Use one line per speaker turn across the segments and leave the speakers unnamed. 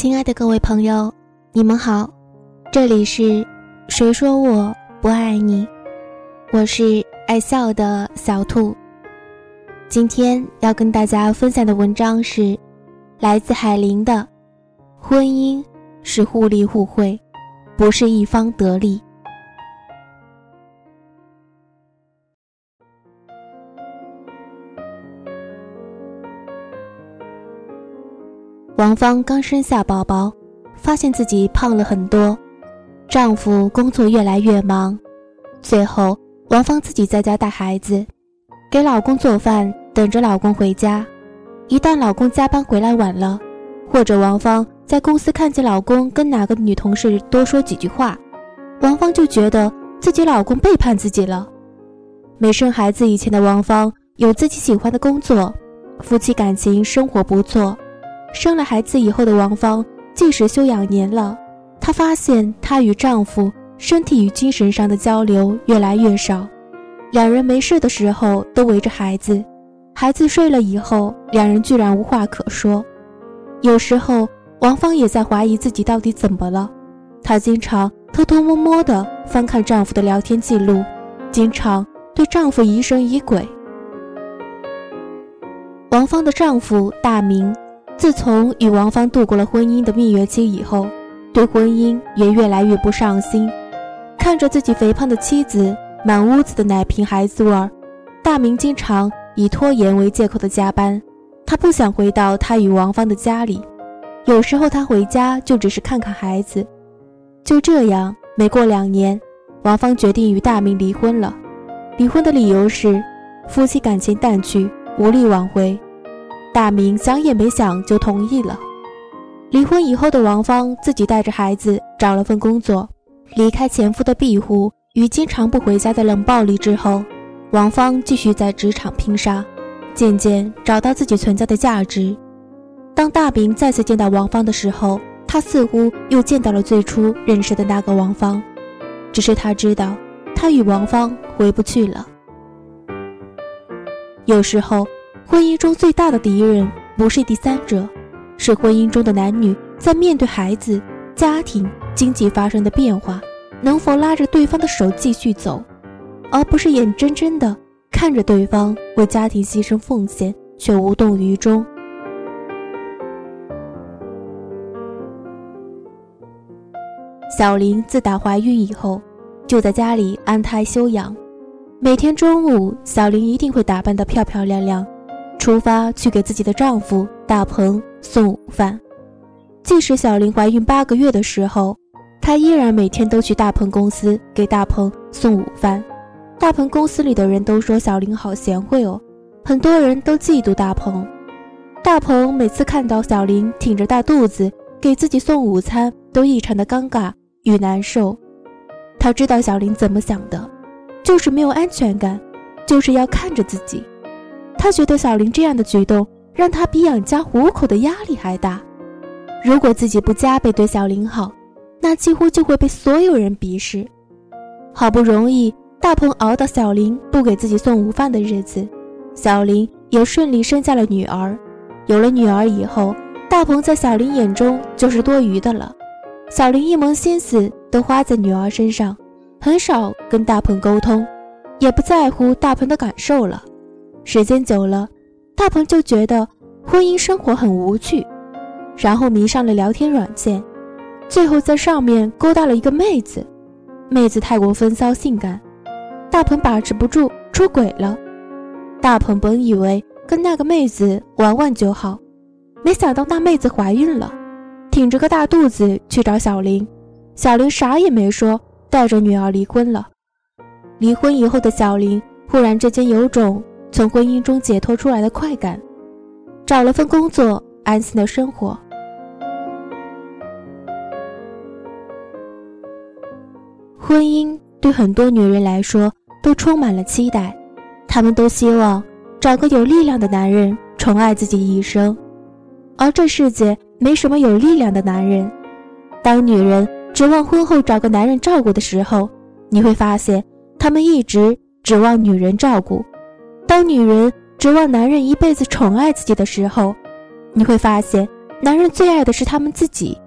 亲爱的各位朋友，你们好，这里是谁说我不爱你？我是爱笑的小兔。今天要跟大家分享的文章是来自海林的《婚姻是互利互惠，不是一方得利》。王芳刚生下宝宝，发现自己胖了很多，丈夫工作越来越忙，最后王芳自己在家带孩子，给老公做饭，等着老公回家。一旦老公加班回来晚了，或者王芳在公司看见老公跟哪个女同事多说几句话，王芳就觉得自己老公背叛自己了。没生孩子以前的王芳有自己喜欢的工作，夫妻感情生活不错。生了孩子以后的王芳，即使休养年了，她发现她与丈夫身体与精神上的交流越来越少。两人没事的时候都围着孩子，孩子睡了以后，两人居然无话可说。有时候，王芳也在怀疑自己到底怎么了。她经常偷偷摸摸地翻看丈夫的聊天记录，经常对丈夫疑神疑鬼。王芳的丈夫大明。自从与王芳度过了婚姻的蜜月期以后，对婚姻也越来越不上心。看着自己肥胖的妻子，满屋子的奶瓶、孩子味儿，大明经常以拖延为借口的加班。他不想回到他与王芳的家里，有时候他回家就只是看看孩子。就这样，没过两年，王芳决定与大明离婚了。离婚的理由是，夫妻感情淡去，无力挽回。大明想也没想就同意了。离婚以后的王芳自己带着孩子找了份工作，离开前夫的庇护与经常不回家的冷暴力之后，王芳继续在职场拼杀，渐渐找到自己存在的价值。当大明再次见到王芳的时候，他似乎又见到了最初认识的那个王芳，只是他知道，他与王芳回不去了。有时候。婚姻中最大的敌人不是第三者，是婚姻中的男女在面对孩子、家庭、经济发生的变化，能否拉着对方的手继续走，而不是眼睁睁地看着对方为家庭牺牲奉献却无动于衷。小林自打怀孕以后，就在家里安胎休养，每天中午，小林一定会打扮得漂漂亮亮。出发去给自己的丈夫大鹏送午饭，即使小林怀孕八个月的时候，她依然每天都去大鹏公司给大鹏送午饭。大鹏公司里的人都说小林好贤惠哦，很多人都嫉妒大鹏。大鹏每次看到小林挺着大肚子给自己送午餐，都异常的尴尬与难受。他知道小林怎么想的，就是没有安全感，就是要看着自己。他觉得小林这样的举动让他比养家糊口的压力还大。如果自己不加倍对小林好，那几乎就会被所有人鄙视。好不容易大鹏熬到小林不给自己送午饭的日子，小林也顺利生下了女儿。有了女儿以后，大鹏在小林眼中就是多余的了。小林一门心思都花在女儿身上，很少跟大鹏沟通，也不在乎大鹏的感受了。时间久了，大鹏就觉得婚姻生活很无趣，然后迷上了聊天软件，最后在上面勾搭了一个妹子。妹子太过风骚性感，大鹏把持不住，出轨了。大鹏本以为跟那个妹子玩玩就好，没想到那妹子怀孕了，挺着个大肚子去找小林。小林啥也没说，带着女儿离婚了。离婚以后的小林忽然之间有种。从婚姻中解脱出来的快感，找了份工作，安心的生活。婚姻对很多女人来说都充满了期待，她们都希望找个有力量的男人宠爱自己一生。而这世界没什么有力量的男人。当女人指望婚后找个男人照顾的时候，你会发现，他们一直指望女人照顾。当女人指望男人一辈子宠爱自己的时候，你会发现，男人最爱的是他们自己，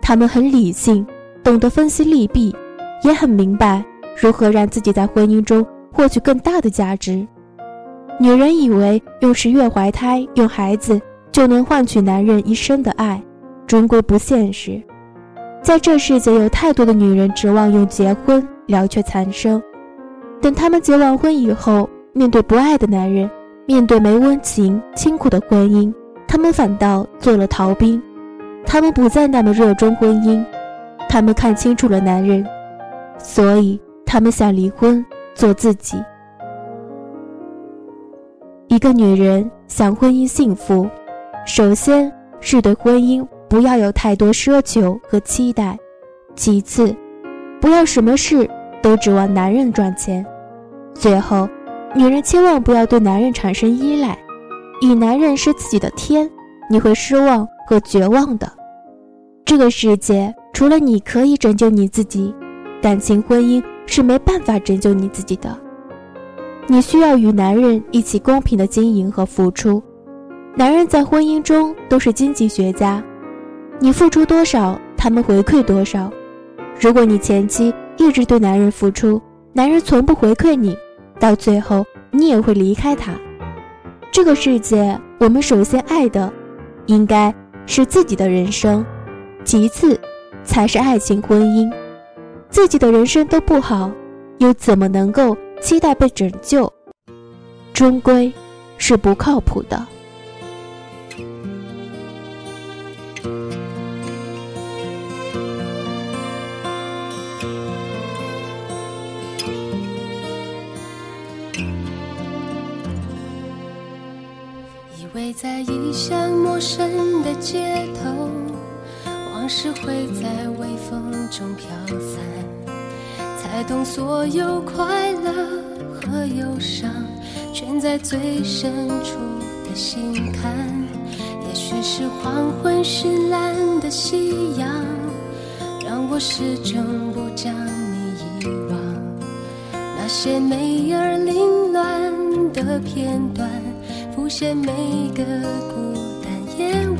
他们很理性，懂得分析利弊，也很明白如何让自己在婚姻中获取更大的价值。女人以为用十月怀胎、用孩子就能换取男人一生的爱，终归不现实。在这世界，有太多的女人指望用结婚了却残生，等他们结完婚以后，面对不爱的男人，面对没温情、清苦的婚姻。他们反倒做了逃兵，他们不再那么热衷婚姻，他们看清楚了男人，所以他们想离婚，做自己。一个女人想婚姻幸福，首先是对婚姻不要有太多奢求和期待，其次，不要什么事都指望男人赚钱，最后，女人千万不要对男人产生依赖。以男人是自己的天，你会失望和绝望的。这个世界除了你可以拯救你自己，感情婚姻是没办法拯救你自己的。你需要与男人一起公平的经营和付出。男人在婚姻中都是经济学家，你付出多少，他们回馈多少。如果你前期一直对男人付出，男人从不回馈你，到最后你也会离开他。这个世界，我们首先爱的，应该是自己的人生，其次才是爱情婚姻。自己的人生都不好，又怎么能够期待被拯救？终归是不靠谱的。
深的街头，往事会在微风中飘散，才懂所有快乐和忧伤，全在最深处的心坎。也许是黄昏绚烂的夕阳，让我始终不将你遗忘。那些美而凌乱的片段。浮现每个孤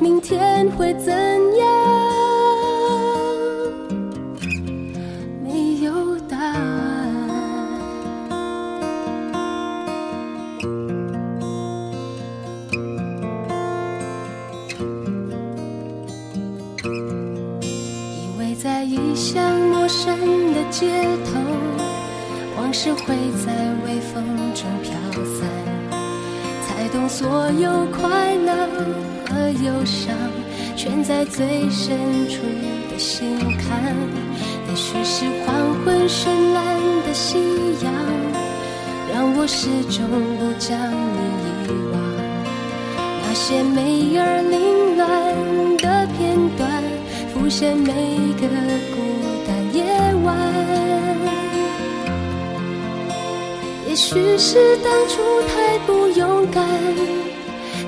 明天会怎样？没有答案。以为在异乡陌生的街头，往事会在微风中飘散。懂所有快乐和忧伤，全在最深处的心坎。也许是黄昏绚烂的夕阳，让我始终不将你遗忘。那些美而凌乱的片段，浮现每个孤单夜晚。也许是当初太不勇敢，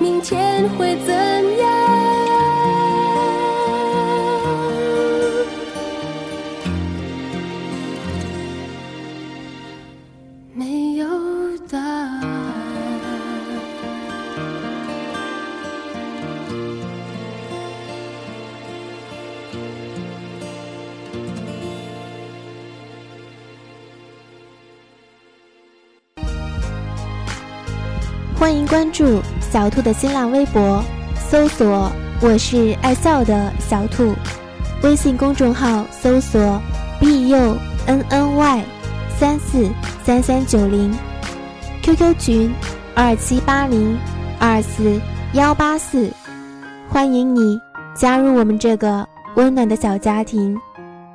明天会怎样？
没有答案欢迎关注小兔的新浪微博，搜索“我是爱笑的小兔”，微信公众号搜索 “b u n n y 三四三三九零 ”，QQ 群二七八零二四幺八四，欢迎你加入我们这个温暖的小家庭。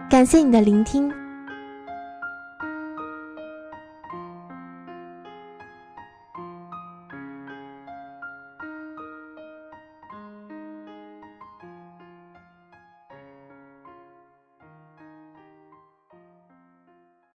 感谢你的聆听。